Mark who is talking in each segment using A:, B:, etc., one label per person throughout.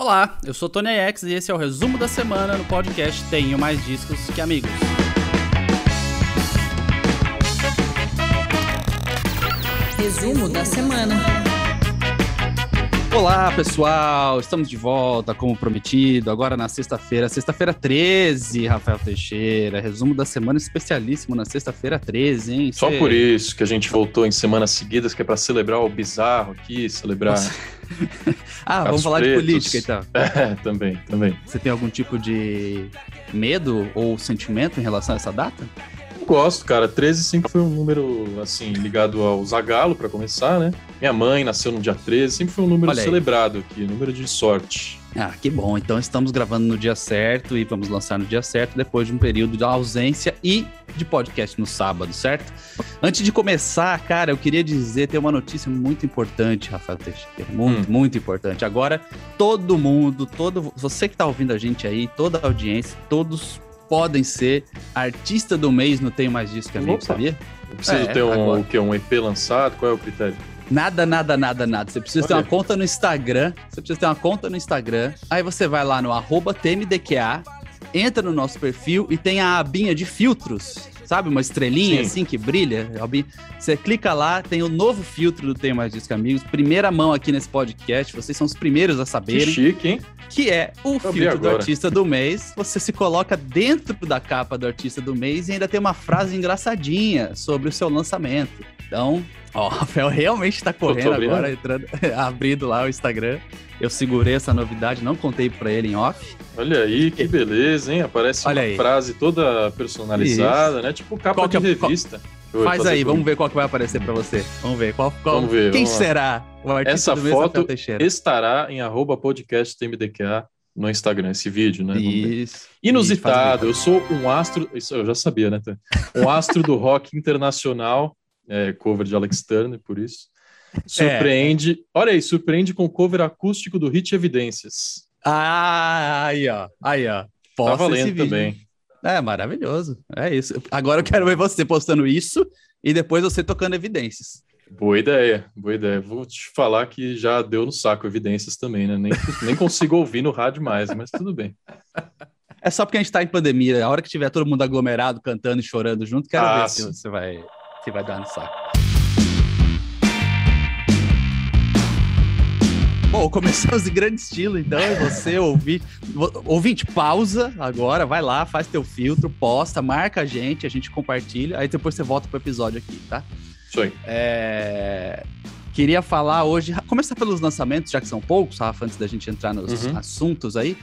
A: Olá, eu sou Tony X e esse é o resumo da semana no podcast Tenho Mais Discos que Amigos.
B: Resumo da semana.
A: Olá, pessoal! Estamos de volta, como prometido, agora na sexta-feira, sexta-feira 13, Rafael Teixeira. Resumo da semana especialíssimo na sexta-feira 13, hein?
C: Só Cê... por isso que a gente voltou em semanas seguidas, que é para celebrar o bizarro aqui, celebrar.
A: ah, vamos falar pretos. de política então.
C: É, também, também.
A: Você tem algum tipo de medo ou sentimento em relação a essa data?
C: Gosto, cara. 13 sempre foi um número, assim, ligado ao Zagalo, para começar, né? Minha mãe nasceu no dia 13, sempre foi um número celebrado aqui, número de sorte.
A: Ah, que bom. Então estamos gravando no dia certo e vamos lançar no dia certo, depois de um período de ausência e de podcast no sábado, certo? Antes de começar, cara, eu queria dizer, tem uma notícia muito importante, Rafael Teixeira, muito, hum. muito importante. Agora, todo mundo, todo você que tá ouvindo a gente aí, toda a audiência, todos podem ser artista do mês no Tenho Mais Disco que Amigo, Opa. sabia?
C: Eu preciso é, ter um, o quê? um EP lançado? Qual é o critério?
A: Nada, nada, nada, nada. Você precisa Olha. ter uma conta no Instagram. Você precisa ter uma conta no Instagram. Aí você vai lá no arroba TMDQA, entra no nosso perfil e tem a abinha de filtros. Sabe? Uma estrelinha Sim. assim que brilha. Você clica lá, tem o novo filtro do Tenho Mais Disco Amigos. Primeira mão aqui nesse podcast. Vocês são os primeiros a saberem. Que
C: chique, hein?
A: que é o Eu filtro do artista do mês. Você se coloca dentro da capa do artista do mês e ainda tem uma frase engraçadinha sobre o seu lançamento. Então, ó, o Rafael realmente está correndo agora, entrando, abrindo lá o Instagram. Eu segurei essa novidade, não contei para ele em off.
C: Olha aí, que beleza, hein? Aparece Olha uma aí. frase toda personalizada, Isso. né? Tipo capa qual de é, revista.
A: Qual... Faz aí, vamos ver qual que vai aparecer para você. Vamos ver qual, qual...
C: Vamos ver,
A: quem
C: vamos
A: será
C: o artista Essa foto estará em arroba podcast TMDQA no Instagram, esse vídeo, né?
A: Isso.
C: Inusitado, eu sou um astro, isso eu já sabia, né? Um astro do rock internacional, é, cover de Alex Turner, por isso. Surpreende, é. olha aí, surpreende com cover acústico do Hit Evidências.
A: Ah, aí ó, aí ó.
C: Posta tá valendo também.
A: É maravilhoso, é isso. Agora eu quero ver você postando isso e depois você tocando evidências.
C: Boa ideia, boa ideia. Vou te falar que já deu no saco evidências também, né? Nem, nem consigo ouvir no rádio mais, mas tudo bem.
A: É só porque a gente tá em pandemia. A hora que tiver todo mundo aglomerado, cantando e chorando junto, quero ah, ver sim. se você vai, se vai dar no saco. Bom, começamos em grande estilo, então. Você ouvir, ouvinte, pausa agora, vai lá, faz teu filtro, posta, marca a gente, a gente compartilha, aí depois você volta pro episódio aqui, tá?
C: Isso aí.
A: É... Queria falar hoje, começar pelos lançamentos, já que são poucos, Rafa, antes da gente entrar nos uhum. assuntos aí.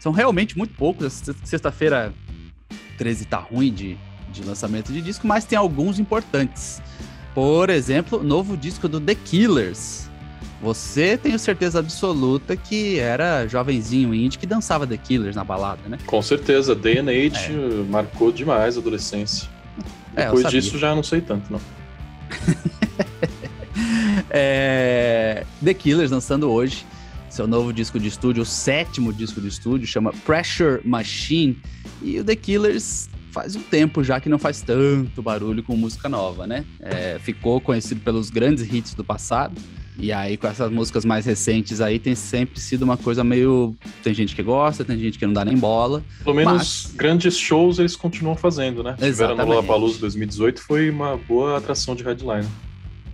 A: São realmente muito poucos. Sexta-feira 13 tá ruim de, de lançamento de disco, mas tem alguns importantes. Por exemplo, novo disco do The Killers, você tenho certeza absoluta que era jovenzinho indie que dançava The Killers na balada, né?
C: Com certeza, Day and Age é. marcou demais a adolescência. É, Depois disso já não sei tanto, não.
A: é... The Killers lançando hoje seu novo disco de estúdio, o sétimo disco de estúdio, chama Pressure Machine. E o The Killers faz um tempo já que não faz tanto barulho com música nova, né? É, ficou conhecido pelos grandes hits do passado e aí, com essas músicas mais recentes aí, tem sempre sido uma coisa meio. Tem gente que gosta, tem gente que não dá nem bola.
C: Pelo menos mas... grandes shows eles continuam fazendo, né? Tiveram no Lollapalooza 2018, foi uma boa atração de headline.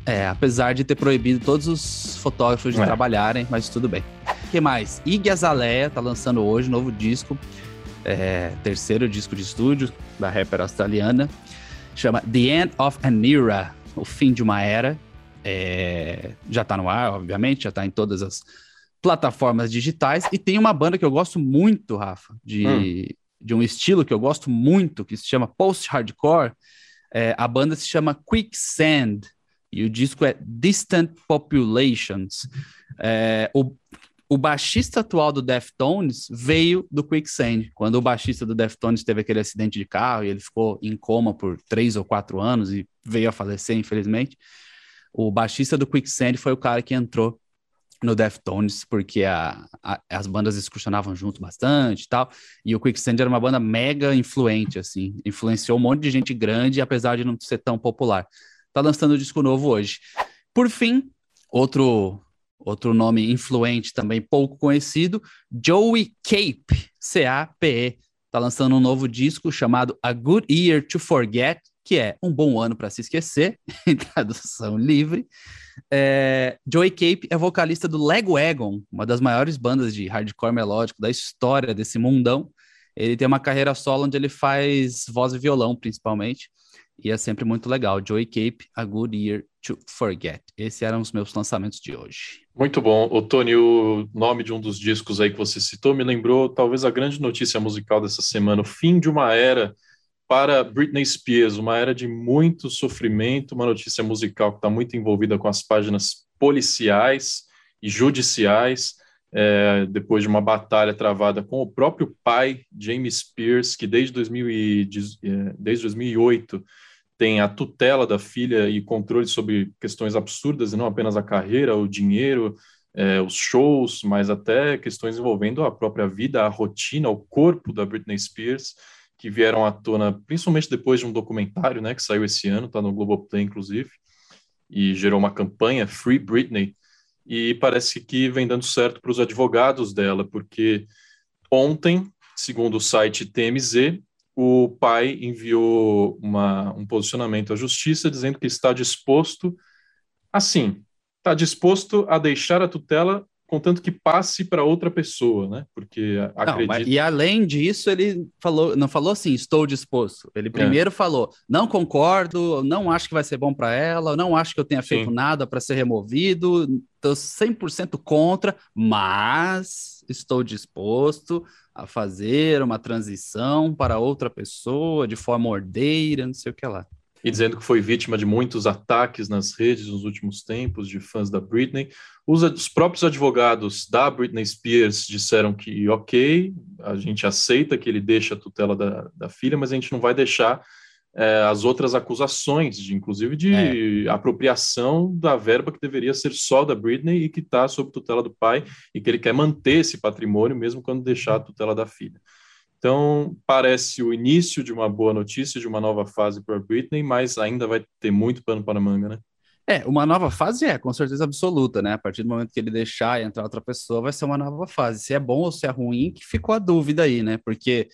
A: É, apesar de ter proibido todos os fotógrafos de é. trabalharem, mas tudo bem. O que mais? Iggy Azalea tá lançando hoje novo disco, é, terceiro disco de estúdio da rapper australiana, chama The End of an Era, o fim de uma era. É, já está no ar, obviamente, já está em todas as plataformas digitais. E tem uma banda que eu gosto muito, Rafa, de, hum. de um estilo que eu gosto muito, que se chama post-hardcore. É, a banda se chama Quicksand e o disco é Distant Populations. É, o, o baixista atual do Deftones veio do Quicksand. Quando o baixista do Deftones teve aquele acidente de carro e ele ficou em coma por três ou quatro anos e veio a falecer, infelizmente o baixista do Quicksand foi o cara que entrou no Deftones, porque a, a, as bandas excursionavam junto bastante e tal, e o Quicksand era uma banda mega influente, assim, influenciou um monte de gente grande, apesar de não ser tão popular. Tá lançando um disco novo hoje. Por fim, outro outro nome influente também pouco conhecido, Joey Cape, C-A-P-E, está lançando um novo disco chamado A Good Year to Forget, que é um bom ano para se esquecer, em tradução livre. É, Joey Cape é vocalista do Lagwagon, uma das maiores bandas de hardcore melódico da história desse mundão. Ele tem uma carreira solo onde ele faz voz e violão, principalmente, e é sempre muito legal. Joey Cape, A Good Year to Forget. Esses eram os meus lançamentos de hoje.
C: Muito bom. O Tony, o nome de um dos discos aí que você citou me lembrou talvez a grande notícia musical dessa semana, o fim de uma era para Britney Spears, uma era de muito sofrimento, uma notícia musical que está muito envolvida com as páginas policiais e judiciais, é, depois de uma batalha travada com o próprio pai, James Spears, que desde, 2000 e, é, desde 2008 tem a tutela da filha e controle sobre questões absurdas, e não apenas a carreira, o dinheiro, é, os shows, mas até questões envolvendo a própria vida, a rotina, o corpo da Britney Spears, que vieram à tona principalmente depois de um documentário né, que saiu esse ano, está no Globoplay, inclusive, e gerou uma campanha, Free Britney, e parece que vem dando certo para os advogados dela, porque ontem, segundo o site TMZ, o pai enviou uma, um posicionamento à justiça dizendo que está disposto, assim, está disposto a deixar a tutela contanto que passe para outra pessoa, né? Porque acredita...
A: Não, e além disso, ele falou, não falou assim, estou disposto. Ele é. primeiro é. falou, não concordo, não acho que vai ser bom para ela, não acho que eu tenha feito Sim. nada para ser removido, estou 100% contra, mas estou disposto a fazer uma transição para outra pessoa de forma ordeira, não sei o que lá
C: e dizendo que foi vítima de muitos ataques nas redes nos últimos tempos de fãs da Britney. Os, os, próprios advogados da Britney Spears disseram que, ok, a gente aceita que ele deixe a tutela da, da filha, mas a gente não vai deixar é, as outras acusações, de, inclusive de é. apropriação da verba que deveria ser só da Britney e que está sob tutela do pai, e que ele quer manter esse patrimônio mesmo quando deixar a tutela da filha. Então, parece o início de uma boa notícia, de uma nova fase para Britney, mas ainda vai ter muito pano para manga, né?
A: É, uma nova fase é, com certeza absoluta, né? A partir do momento que ele deixar e entrar outra pessoa, vai ser uma nova fase. Se é bom ou se é ruim, que ficou a dúvida aí, né? Porque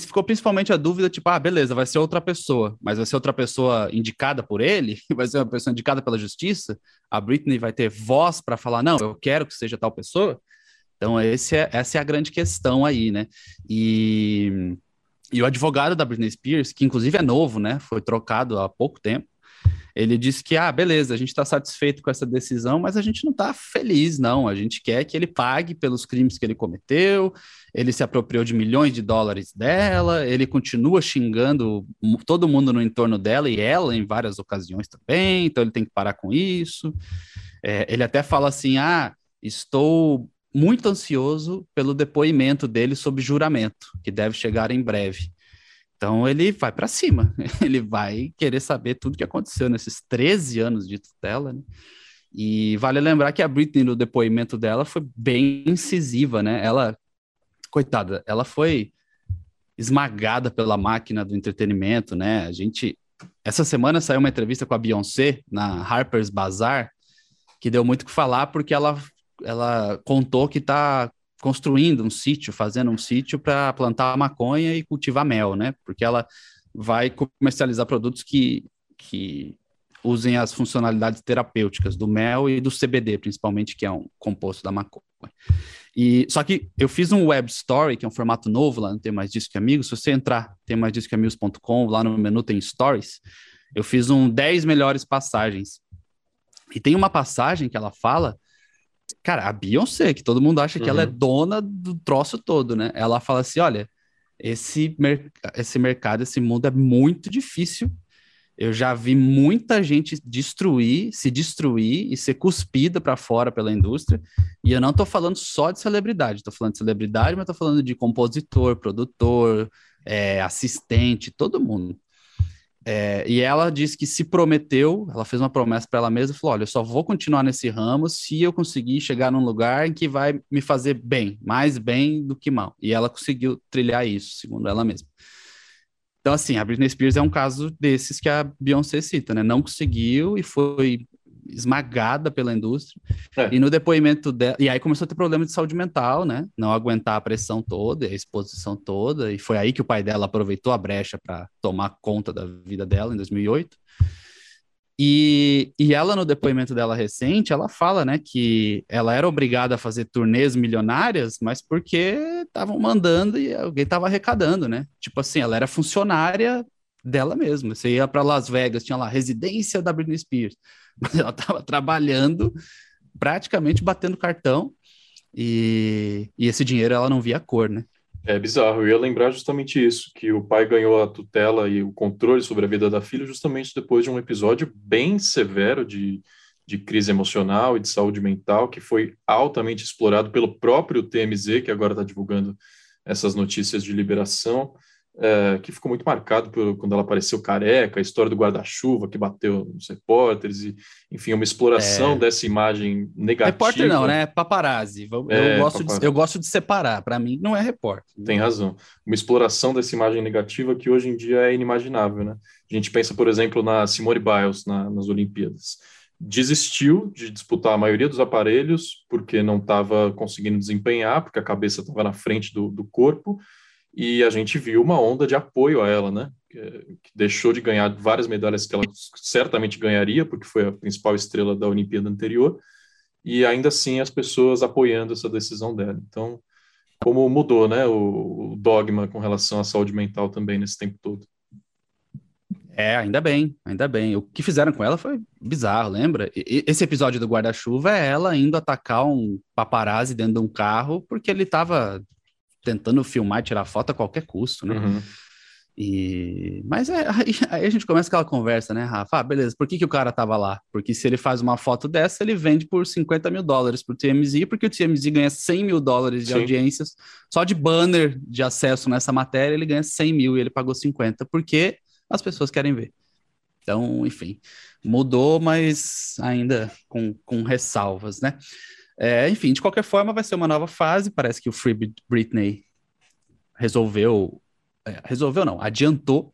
A: ficou principalmente a dúvida, tipo, ah, beleza, vai ser outra pessoa, mas vai ser outra pessoa indicada por ele, vai ser uma pessoa indicada pela justiça, a Britney vai ter voz para falar, não, eu quero que seja tal pessoa. Então, esse é, essa é a grande questão aí, né? E, e o advogado da Britney Spears, que inclusive é novo, né? Foi trocado há pouco tempo. Ele disse que, ah, beleza, a gente está satisfeito com essa decisão, mas a gente não está feliz, não. A gente quer que ele pague pelos crimes que ele cometeu, ele se apropriou de milhões de dólares dela, ele continua xingando todo mundo no entorno dela e ela em várias ocasiões também, então ele tem que parar com isso. É, ele até fala assim: ah, estou muito ansioso pelo depoimento dele sob juramento, que deve chegar em breve. Então ele vai para cima, ele vai querer saber tudo que aconteceu nesses 13 anos de tutela, né? E vale lembrar que a Britney, no depoimento dela, foi bem incisiva, né? Ela, coitada, ela foi esmagada pela máquina do entretenimento, né? A gente. Essa semana saiu uma entrevista com a Beyoncé na Harper's Bazaar, que deu muito o que falar, porque ela ela contou que está construindo um sítio, fazendo um sítio para plantar maconha e cultivar mel, né? Porque ela vai comercializar produtos que, que usem as funcionalidades terapêuticas do mel e do CBD, principalmente, que é um composto da maconha. E só que eu fiz um web story, que é um formato novo lá no Tem Mais Disco que Amigos. Se você entrar tem mais disco amigos.com, lá no menu tem stories. Eu fiz um 10 melhores passagens. E tem uma passagem que ela fala Cara, a Beyoncé, que todo mundo acha que ela é uhum. dona do troço todo, né? Ela fala assim: olha, esse, mer esse mercado, esse mundo é muito difícil. Eu já vi muita gente destruir, se destruir e ser cuspida para fora pela indústria. E eu não estou falando só de celebridade, estou falando de celebridade, mas estou falando de compositor, produtor, é, assistente, todo mundo. É, e ela disse que se prometeu, ela fez uma promessa para ela mesma, falou: olha, eu só vou continuar nesse ramo se eu conseguir chegar num lugar em que vai me fazer bem, mais bem do que mal. E ela conseguiu trilhar isso, segundo ela mesma. Então, assim, a Britney Spears é um caso desses que a Beyoncé cita, né? Não conseguiu e foi esmagada pela indústria. É. E no depoimento dela. E aí começou a ter problema de saúde mental, né? Não aguentar a pressão toda, a exposição toda. E foi aí que o pai dela aproveitou a brecha para tomar conta da vida dela em 2008. E, e ela, no depoimento dela recente, ela fala, né, que ela era obrigada a fazer turnês milionárias, mas porque estavam mandando e alguém estava arrecadando, né? Tipo assim, ela era funcionária dela mesma. Você ia para Las Vegas, tinha lá residência da Britney Spears, mas ela estava trabalhando, praticamente batendo cartão, e, e esse dinheiro ela não via cor, né?
C: É bizarro, eu ia lembrar justamente isso, que o pai ganhou a tutela e o controle sobre a vida da filha justamente depois de um episódio bem severo de, de crise emocional e de saúde mental, que foi altamente explorado pelo próprio TMZ, que agora está divulgando essas notícias de liberação é, que ficou muito marcado por, quando ela apareceu careca, a história do guarda-chuva que bateu nos repórteres, e, enfim, uma exploração é... dessa imagem negativa.
A: Repórter não, né? Paparazzi. Eu, é, gosto, paparazzi. De, eu gosto de separar, para mim não é repórter.
C: Tem razão. Uma exploração dessa imagem negativa que hoje em dia é inimaginável, né? A gente pensa, por exemplo, na Simone Biles na, nas Olimpíadas. Desistiu de disputar a maioria dos aparelhos porque não estava conseguindo desempenhar, porque a cabeça estava na frente do, do corpo, e a gente viu uma onda de apoio a ela, né? Que, deixou de ganhar várias medalhas que ela certamente ganharia, porque foi a principal estrela da Olimpíada anterior, e ainda assim as pessoas apoiando essa decisão dela. Então, como mudou, né, o, dogma com relação à saúde mental também nesse tempo todo.
A: É, ainda bem, ainda bem. O que fizeram com ela foi bizarro, lembra? E, esse episódio do guarda-chuva é ela indo atacar um paparazzi dentro de um carro porque ele estava tentando filmar e tirar foto a qualquer custo, né? Uhum. E... Mas é, aí, aí, a gente começa aquela conversa, né, Rafa? Ah, beleza, por que, que o cara tava lá? Porque se ele faz uma foto dessa, ele vende por 50 mil dólares pro TMZ, porque o TMZ ganha 100 mil dólares de Sim. audiências. Só de banner de acesso nessa matéria, ele ganha 100 mil e ele pagou 50, porque as pessoas querem ver. Então, enfim, mudou, mas ainda com, com ressalvas, né? É, enfim, de qualquer forma, vai ser uma nova fase. Parece que o Free Britney resolveu. É, resolveu, não, adiantou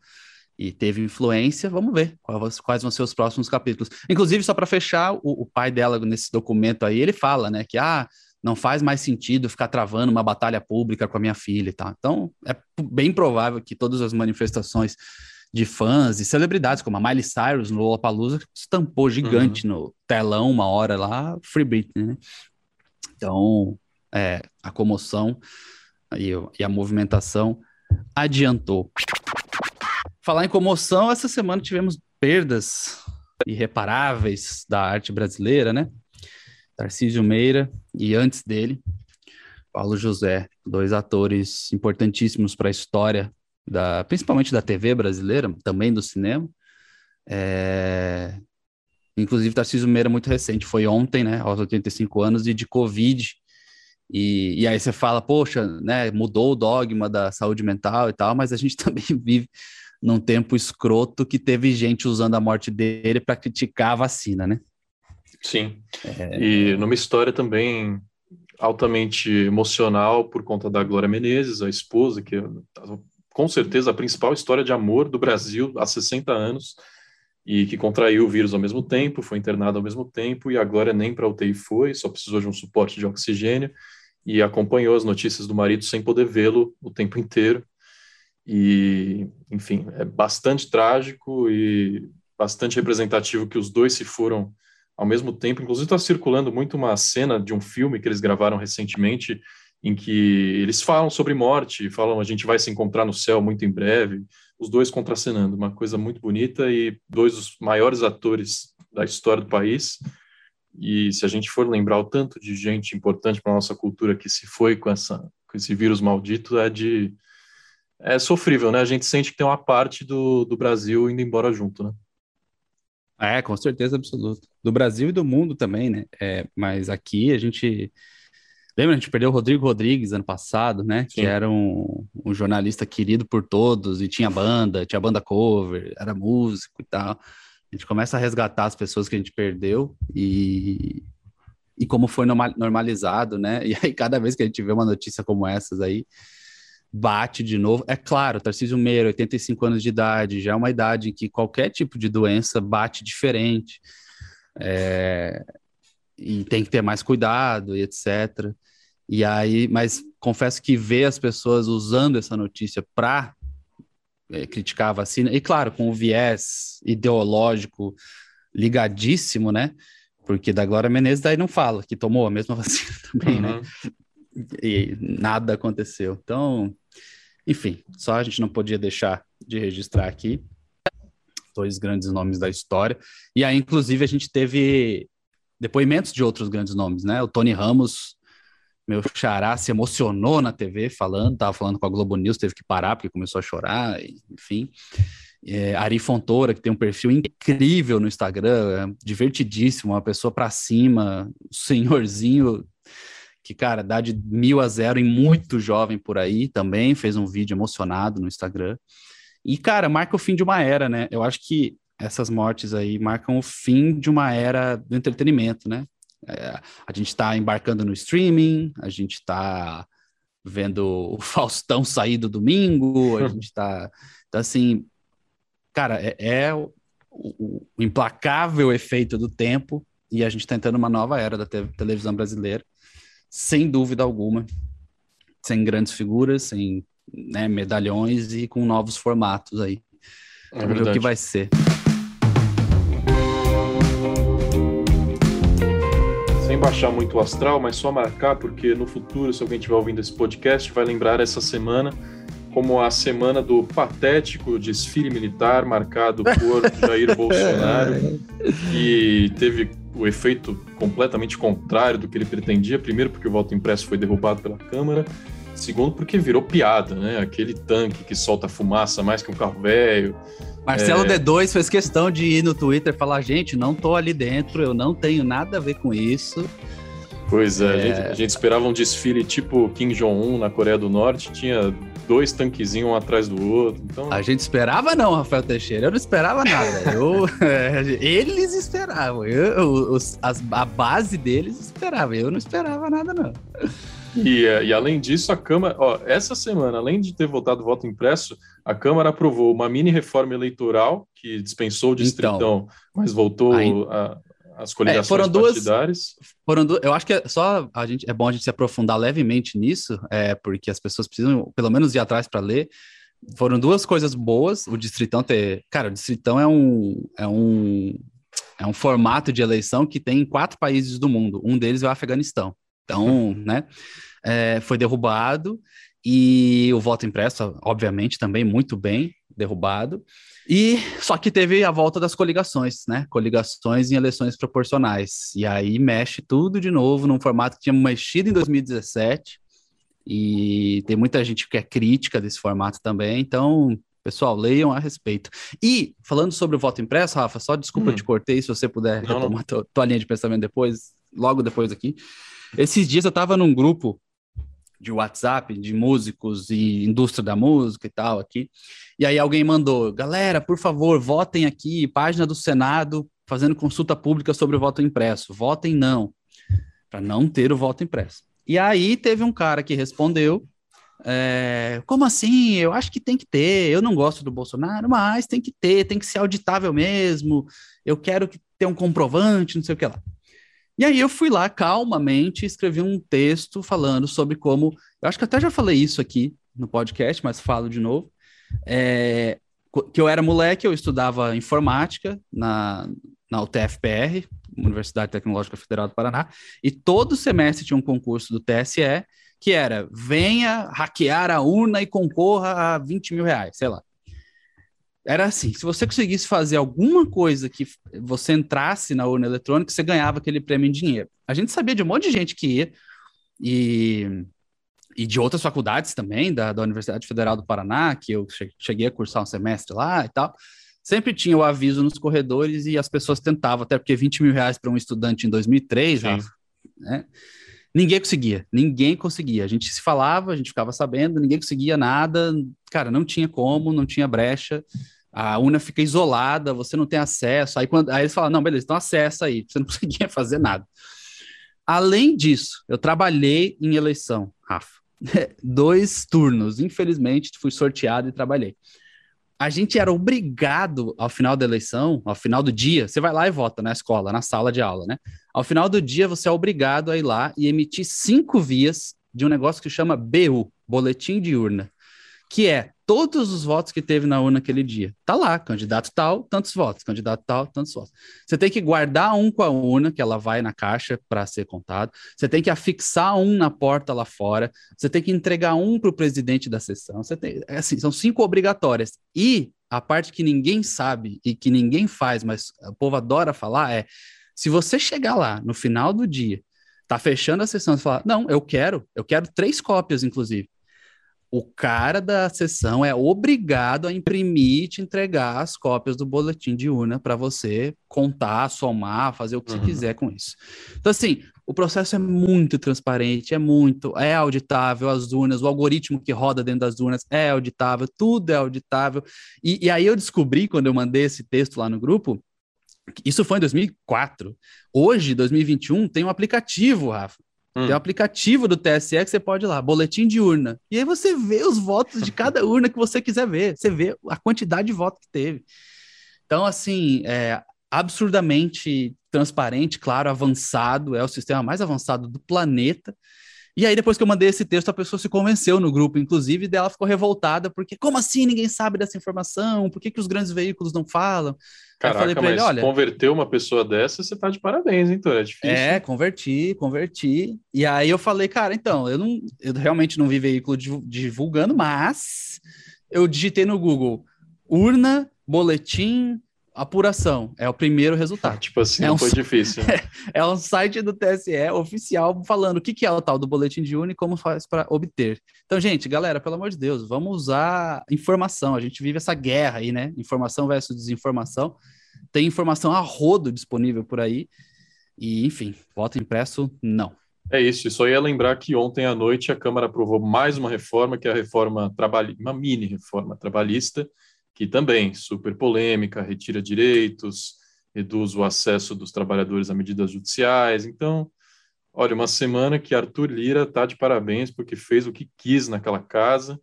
A: e teve influência. Vamos ver quais, vão ser os próximos capítulos. Inclusive, só para fechar, o, o, pai dela, nesse documento aí, ele fala, né, que ah, não faz mais sentido ficar travando uma batalha pública com a minha filha e tal. Então, é bem provável que todas as manifestações de fãs e celebridades, como a Miley Cyrus no Lollapalooza, estampou gigante uhum. no telão uma hora lá, Free Britney, né? Então, é, a comoção e, e a movimentação adiantou. Falar em comoção, essa semana tivemos perdas irreparáveis da arte brasileira, né? Tarcísio Meira e antes dele, Paulo José, dois atores importantíssimos para a história, da, principalmente da TV brasileira, também do cinema. É, Inclusive, Tarcísio Meira, muito recente, foi ontem, né, aos 85 anos, e de Covid. E, e aí você fala, poxa, né, mudou o dogma da saúde mental e tal, mas a gente também vive num tempo escroto que teve gente usando a morte dele para criticar a vacina, né?
C: Sim. É... E numa história também altamente emocional por conta da Glória Menezes, a esposa, que é, com certeza a principal história de amor do Brasil há 60 anos e que contraiu o vírus ao mesmo tempo, foi internado ao mesmo tempo, e agora nem para UTI foi, só precisou de um suporte de oxigênio, e acompanhou as notícias do marido sem poder vê-lo o tempo inteiro. E, enfim, é bastante trágico e bastante representativo que os dois se foram ao mesmo tempo. Inclusive, está circulando muito uma cena de um filme que eles gravaram recentemente, em que eles falam sobre morte, falam a gente vai se encontrar no céu muito em breve, os dois contracenando, uma coisa muito bonita e dois dos maiores atores da história do país. E se a gente for lembrar o tanto de gente importante para nossa cultura que se foi com essa com esse vírus maldito, é de é sofrível, né? A gente sente que tem uma parte do, do Brasil indo embora junto, né?
A: É, com certeza absoluta. Do Brasil e do mundo também, né? É, mas aqui a gente Lembra, a gente perdeu o Rodrigo Rodrigues ano passado, né? Sim. Que era um, um, jornalista querido por todos e tinha banda, tinha banda cover, era músico e tal. A gente começa a resgatar as pessoas que a gente perdeu e, e como foi normalizado, né? E aí, cada vez que a gente vê uma notícia como essas aí, bate de novo. É claro, Tarcísio Meira, 85 anos de idade, já é uma idade em que qualquer tipo de doença bate diferente. É, e tem que ter mais cuidado e etc. E aí, mas confesso que ver as pessoas usando essa notícia para é, criticar a vacina, e claro, com o viés ideológico ligadíssimo, né? Porque da Glória Menezes daí não fala que tomou a mesma vacina também, né? uhum. né? E nada aconteceu. Então, enfim, só a gente não podia deixar de registrar aqui dois grandes nomes da história. E aí, inclusive, a gente teve depoimentos de outros grandes nomes, né? O Tony Ramos, meu xará, se emocionou na TV falando, tava falando com a Globo News, teve que parar porque começou a chorar, enfim. É, Ari Fontoura, que tem um perfil incrível no Instagram, é divertidíssimo, uma pessoa para cima, senhorzinho que, cara, dá de mil a zero em muito jovem por aí também, fez um vídeo emocionado no Instagram. E, cara, marca o fim de uma era, né? Eu acho que essas mortes aí marcam o fim de uma era do entretenimento, né? É, a gente está embarcando no streaming, a gente está vendo o Faustão sair do domingo, a gente está. Então, assim, cara, é, é o, o, o, implacável efeito do tempo e a gente está entrando numa nova era da te televisão brasileira, sem dúvida alguma, sem grandes figuras, sem né, medalhões e com novos formatos aí. É Vamos ver o que vai ser.
C: Sem baixar muito o astral, mas só marcar, porque no futuro, se alguém estiver ouvindo esse podcast, vai lembrar essa semana como a semana do patético desfile militar marcado por Jair Bolsonaro, que teve o efeito completamente contrário do que ele pretendia. Primeiro, porque o voto impresso foi derrubado pela Câmara, Segundo, porque virou piada, né? Aquele tanque que solta fumaça mais que um carro velho.
A: Marcelo é... D2 fez questão de ir no Twitter falar: gente, não tô ali dentro, eu não tenho nada a ver com isso.
C: Pois é, é... A, gente, a, gente, esperava um desfile tipo Kim Jong-un na Coreia do Norte, tinha dois tanquezinhos um atrás do outro. Então...
A: A gente esperava não, Rafael Teixeira, eu não esperava nada. eu, é, eles esperavam, eu, os, as, a base deles esperava, eu não esperava nada não.
C: E, é, e, além disso, a Câmara, ó, essa semana, além de ter votado voto impresso, a Câmara aprovou uma mini reforma eleitoral que dispensou o distritão, então, mas voltou a, as coligações é, foram duas, partidárias.
A: Foram duas, eu acho que é só a gente é bom a gente se aprofundar levemente nisso, é porque as pessoas precisam pelo menos ir atrás para ler. Foram duas coisas boas. O distritão ter, cara, o distritão é um é um é um formato de eleição que tem em quatro países do mundo. Um deles é o Afeganistão. Então, né, é, foi derrubado e o voto impresso, obviamente, também muito bem derrubado. E só que teve a volta das coligações, né? Coligações em eleições proporcionais. E aí mexe tudo de novo num formato que tinha mexido em 2017. E tem muita gente que é crítica desse formato também. Então, pessoal, leiam a respeito. E falando sobre o voto impresso, Rafa, só desculpa hum. te cortei, se você puder não, retomar não. tua linha de pensamento depois, logo depois aqui. Esses dias eu estava num grupo de WhatsApp de músicos e indústria da música e tal aqui. E aí alguém mandou: "Galera, por favor, votem aqui, página do Senado fazendo consulta pública sobre o voto impresso. Votem não, para não ter o voto impresso". E aí teve um cara que respondeu é, como assim? Eu acho que tem que ter. Eu não gosto do Bolsonaro, mas tem que ter, tem que ser auditável mesmo. Eu quero ter um comprovante, não sei o que lá. E aí eu fui lá calmamente escrevi um texto falando sobre como. Eu acho que até já falei isso aqui no podcast, mas falo de novo. É, que eu era moleque, eu estudava informática na, na UTFPR, Universidade Tecnológica Federal do Paraná, e todo semestre tinha um concurso do TSE que era venha hackear a urna e concorra a 20 mil reais, sei lá era assim: se você conseguisse fazer alguma coisa que você entrasse na urna eletrônica, você ganhava aquele prêmio em dinheiro. A gente sabia de um monte de gente que ia, e, e de outras faculdades também, da, da Universidade Federal do Paraná, que eu cheguei a cursar um semestre lá e tal. Sempre tinha o aviso nos corredores e as pessoas tentavam, até porque 20 mil reais para um estudante em 2003, já, né? Ninguém conseguia, ninguém conseguia. A gente se falava, a gente ficava sabendo, ninguém conseguia nada. Cara, não tinha como, não tinha brecha. A urna fica isolada, você não tem acesso. Aí, quando, aí eles falam: não, beleza, então acessa aí. Você não conseguia fazer nada. Além disso, eu trabalhei em eleição, Rafa. Dois turnos, infelizmente, fui sorteado e trabalhei. A gente era obrigado, ao final da eleição, ao final do dia, você vai lá e vota na escola, na sala de aula, né? Ao final do dia, você é obrigado a ir lá e emitir cinco vias de um negócio que chama BU, Boletim de Urna, que é todos os votos que teve na urna aquele dia. Tá lá, candidato tal, tantos votos, candidato tal, tantos votos. Você tem que guardar um com a urna, que ela vai na caixa para ser contado. Você tem que afixar um na porta lá fora. Você tem que entregar um para o presidente da sessão. Você tem, é assim, são cinco obrigatórias. E a parte que ninguém sabe e que ninguém faz, mas o povo adora falar é: se você chegar lá no final do dia, tá fechando a sessão e falar, não, eu quero, eu quero três cópias, inclusive o cara da sessão é obrigado a imprimir e te entregar as cópias do boletim de urna para você contar, somar, fazer o que uhum. você quiser com isso. Então, assim, o processo é muito transparente, é muito, é auditável, as urnas, o algoritmo que roda dentro das urnas é auditável, tudo é auditável. E, e aí eu descobri, quando eu mandei esse texto lá no grupo, isso foi em 2004. Hoje, 2021, tem um aplicativo, Rafa, Hum. Tem um aplicativo do TSE que você pode ir lá, boletim de urna. E aí você vê os votos de cada urna que você quiser ver. Você vê a quantidade de votos que teve. Então, assim, é absurdamente transparente, claro, avançado, é o sistema mais avançado do planeta. E aí, depois que eu mandei esse texto, a pessoa se convenceu no grupo, inclusive, e dela ficou revoltada, porque como assim ninguém sabe dessa informação? Por que, que os grandes veículos não falam?
C: Caraca, falei pra ele, olha, converter uma pessoa dessa, você tá de parabéns, então é difícil.
A: É, converti, converti. E aí eu falei, cara, então, eu não, eu realmente não vi veículo divulgando, mas eu digitei no Google urna, boletim, apuração. É o primeiro resultado.
C: tipo assim,
A: é
C: um, foi difícil.
A: É, um site do TSE oficial falando o que, que é o tal do boletim de urna e como faz para obter. Então, gente, galera, pelo amor de Deus, vamos usar informação. A gente vive essa guerra aí, né? Informação versus desinformação. Tem informação a rodo disponível por aí. E, enfim, voto impresso, não.
C: É isso, só ia lembrar que ontem à noite a Câmara aprovou mais uma reforma, que é a reforma trabalhista, uma mini reforma trabalhista, que também super polêmica, retira direitos, reduz o acesso dos trabalhadores a medidas judiciais. Então, olha, uma semana que Arthur Lira está de parabéns porque fez o que quis naquela casa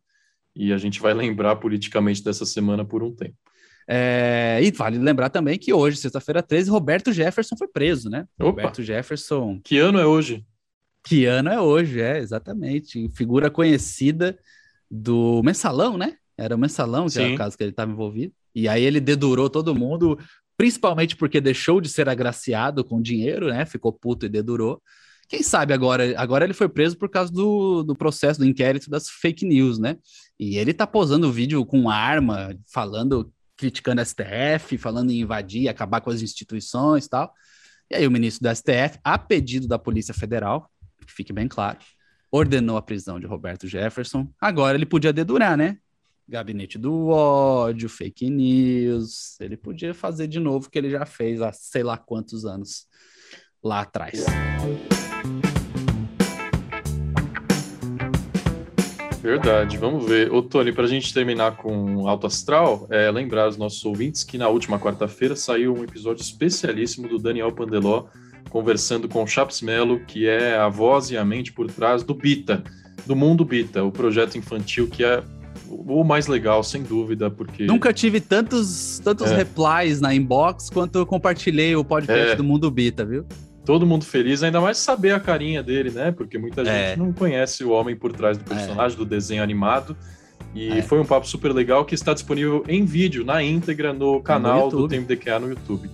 C: e a gente vai lembrar politicamente dessa semana por um tempo.
A: É, e vale lembrar também que hoje, sexta-feira 13, Roberto Jefferson foi preso, né? Opa. Roberto Jefferson.
C: Que ano é hoje?
A: Que ano é hoje, é, exatamente. Figura conhecida do mensalão, né? Era o mensalão, que Sim. era o caso que ele estava envolvido. E aí ele dedurou todo mundo, principalmente porque deixou de ser agraciado com dinheiro, né? Ficou puto e dedurou. Quem sabe agora, agora ele foi preso por causa do, do processo do inquérito das fake news, né? E ele tá posando vídeo com arma, falando, criticando a STF, falando em invadir, acabar com as instituições e tal. E aí o ministro da STF, a pedido da Polícia Federal, que fique bem claro, ordenou a prisão de Roberto Jefferson. Agora ele podia dedurar, né? Gabinete do ódio, fake news. Ele podia fazer de novo o que ele já fez há sei lá quantos anos lá atrás.
C: Verdade, vamos ver. Ô, Tony, para a gente terminar com Alto Astral, é lembrar os nossos ouvintes que na última quarta-feira saiu um episódio especialíssimo do Daniel Pandeló conversando com o Chaps Mello, que é a voz e a mente por trás do Bita, do Mundo Bita, o projeto infantil que é o mais legal, sem dúvida, porque.
A: Nunca tive tantos, tantos é. replies na inbox quanto eu compartilhei o podcast é. do Mundo Bita, viu?
C: Todo mundo feliz, ainda mais saber a carinha dele, né? Porque muita é. gente não conhece o homem por trás do personagem, do desenho animado. E é. foi um papo super legal que está disponível em vídeo, na íntegra, no canal no do TMDQA no YouTube.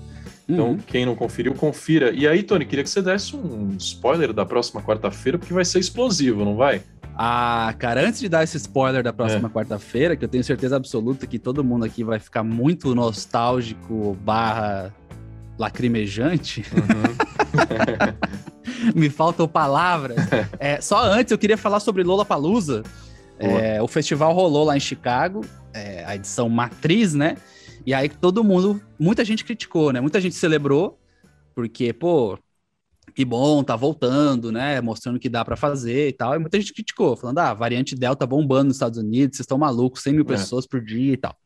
C: Então, uhum. quem não conferiu, confira. E aí, Tony, queria que você desse um spoiler da próxima quarta-feira, porque vai ser explosivo, não vai?
A: Ah, cara, antes de dar esse spoiler da próxima é. quarta-feira, que eu tenho certeza absoluta que todo mundo aqui vai ficar muito nostálgico barra lacrimejante. Uhum. Me faltam palavras. É, só antes eu queria falar sobre Lola Palusa. É, o festival rolou lá em Chicago, é, a edição matriz, né? E aí todo mundo, muita gente criticou, né? Muita gente celebrou, porque, pô, que bom, tá voltando, né? Mostrando que dá para fazer e tal. E muita gente criticou, falando, ah, variante Delta bombando nos Estados Unidos, vocês estão malucos, 100 mil é. pessoas por dia e tal.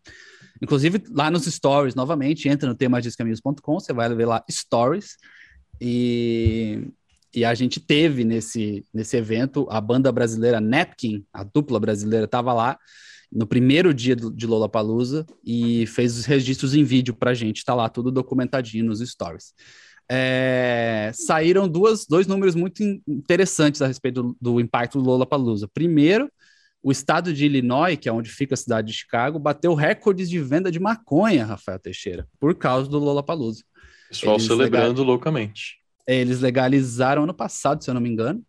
A: Inclusive, lá nos stories, novamente, entra no temadiscaminhos.com, você vai ver lá stories. E, e a gente teve nesse, nesse evento a banda brasileira Napkin, a dupla brasileira, estava lá. no primeiro dia do, de Lollapalooza e fez os registros em vídeo pra gente, tá lá tudo documentadinho nos stories. É, saíram duas, dois números muito interessantes a respeito do, do impacto do Lollapalooza. Primeiro, o estado de Illinois, que é onde fica a cidade de Chicago, bateu recordes de venda de maconha, Rafael Teixeira, por causa do Lollapalooza.
C: Pessoal eles celebrando legal... loucamente.
A: Eles legalizaram ano passado, se eu não me engano,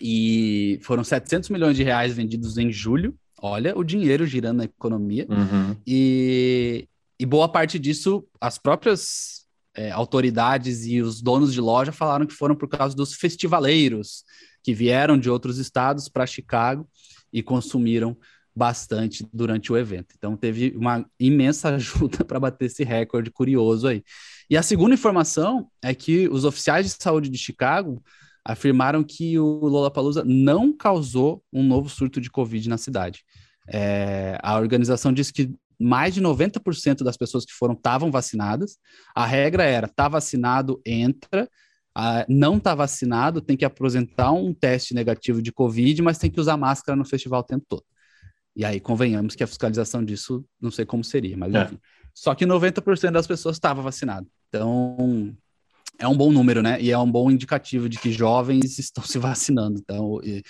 A: e foram 700 milhões de reais vendidos em julho. Olha o dinheiro girando na economia.
C: Uhum.
A: E, e boa parte disso, as próprias é, autoridades e os donos de loja falaram que foram por causa dos festivaleiros que vieram de outros estados para Chicago e consumiram bastante durante o evento. Então teve uma imensa ajuda para bater esse recorde curioso aí. E a segunda informação é que os oficiais de saúde de Chicago afirmaram que o Lollapalooza não causou um novo surto de Covid na cidade. É, a organização disse que mais de 90% das pessoas que foram estavam vacinadas. A regra era: tá vacinado, entra. Ah, não tá vacinado, tem que apresentar um teste negativo de Covid, mas tem que usar máscara no festival o tempo todo. E aí, convenhamos que a fiscalização disso, não sei como seria, mas é. enfim. Só que 90% das pessoas estavam vacinadas. Então, é um bom número, né? E é um bom indicativo de que jovens estão se vacinando. Então, e,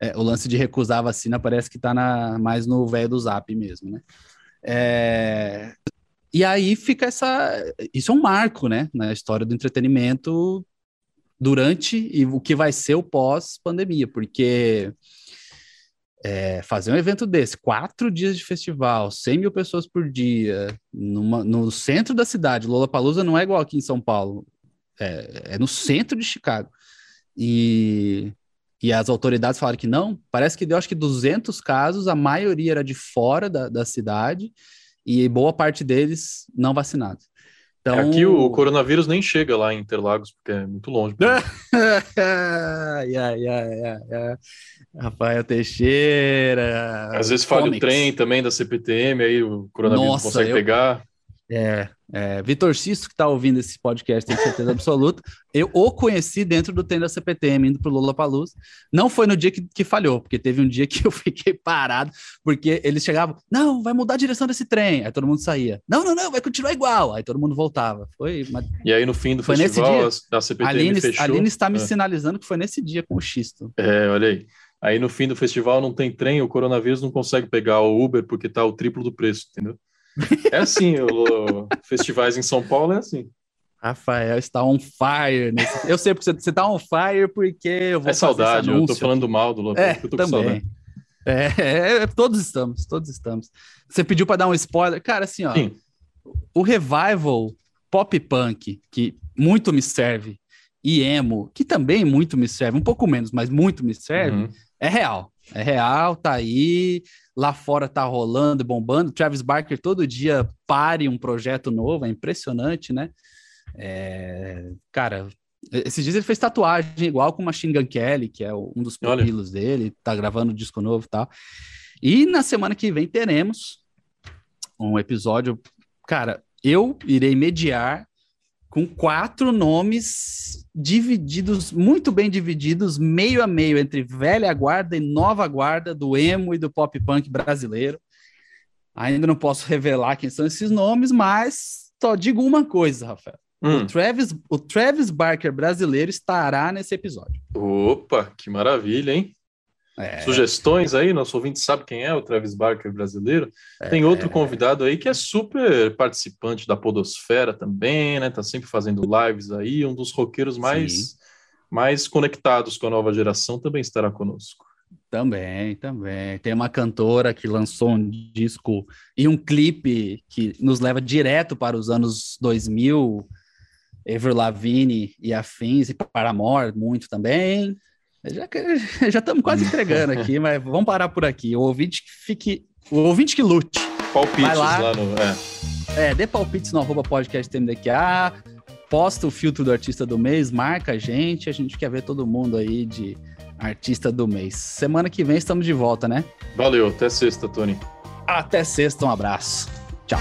A: é, o lance de recusar a vacina parece que está mais no velho do zap mesmo, né? É, e aí fica essa. Isso é um marco, né? Na história do entretenimento durante e o que vai ser o pós-pandemia, porque é, fazer um evento desse, quatro dias de festival, 100 mil pessoas por dia, numa, no centro da cidade, Lollapalooza não é igual aqui em São Paulo, é, é no centro de Chicago. E, e as autoridades falaram que não, parece que deu acho que 200 casos, a maioria era de fora da, da cidade, e boa parte deles não vacinados.
C: Então... Aqui o coronavírus nem chega lá em Interlagos, porque é muito longe.
A: ai, ai, ai, ai, Rafael Teixeira.
C: Às vezes falha o trem também da CPTM, aí o coronavírus Nossa, consegue eu... pegar.
A: É, é, Vitor Sisto, que está ouvindo esse podcast, tem certeza absoluta. Eu o conheci dentro do trem da CPTM, indo para o Lula Palusa. Não foi no dia que, que, falhou, porque teve um dia que eu fiquei parado, porque eles chegavam, não, vai mudar a direção desse trem. Aí todo mundo saía. Não, não, não, vai continuar igual. Aí todo mundo voltava. Foi uma...
C: E aí no fim do foi festival,
A: nesse dia. a CPTM Aline, fechou. A Aline está me é. sinalizando que foi nesse dia com o Xisto.
C: É, olha aí. Aí no fim do festival não tem trem, o coronavírus não consegue pegar o Uber porque tá o triplo do preço, entendeu? É assim, o, festivais em São Paulo é assim.
A: Rafael está on fire. Nesse... Eu sei porque você está on fire porque eu vou
C: É saudade, eu tô falando mal do Lobo.
A: É, eu tô também. É, é, é, todos estamos, todos estamos. Você pediu para dar um spoiler. Cara, assim, ó. Sim. O revival pop punk, que muito me serve, e emo, que também muito me serve, um pouco menos, mas muito me serve, uhum. é real. É real, tá aí lá fora tá rolando, bombando. Travis Barker todo dia pare um projeto novo, é impressionante, né? É, cara, esses dias ele fez tatuagem igual com Machine Gun Kelly, que é um dos pupilos dele, tá gravando um disco novo e tal. E na semana que vem teremos um episódio, cara, eu irei mediar com quatro nomes divididos, muito bem divididos, meio a meio entre velha guarda e nova guarda do emo e do pop punk brasileiro. Ainda não posso revelar quem são esses nomes, mas só digo uma coisa, Rafael. Hum. O, Travis, o Travis Barker brasileiro estará nesse episódio.
C: Opa, que maravilha, hein? É. Sugestões aí, nosso ouvinte sabe quem é o Travis Barker brasileiro. É. Tem outro convidado aí que é super participante da Podosfera também, né? Tá sempre fazendo lives aí, um dos roqueiros mais, mais conectados com a nova geração também estará conosco.
A: Também, também. Tem uma cantora que lançou um disco e um clipe que nos leva direto para os anos 2000, Ever Lavigne e afins, e Paramore muito também. Já, já estamos quase entregando aqui, mas vamos parar por aqui. O ouvinte que fique. O ouvinte que lute.
C: Palpites lá, lá, no.
A: É. é, dê palpites no arroba podcast TMDQA, posta o filtro do artista do mês, marca a gente, a gente quer ver todo mundo aí de artista do mês. Semana que vem estamos de volta, né?
C: Valeu, até sexta, Tony.
A: Até sexta, um abraço. Tchau.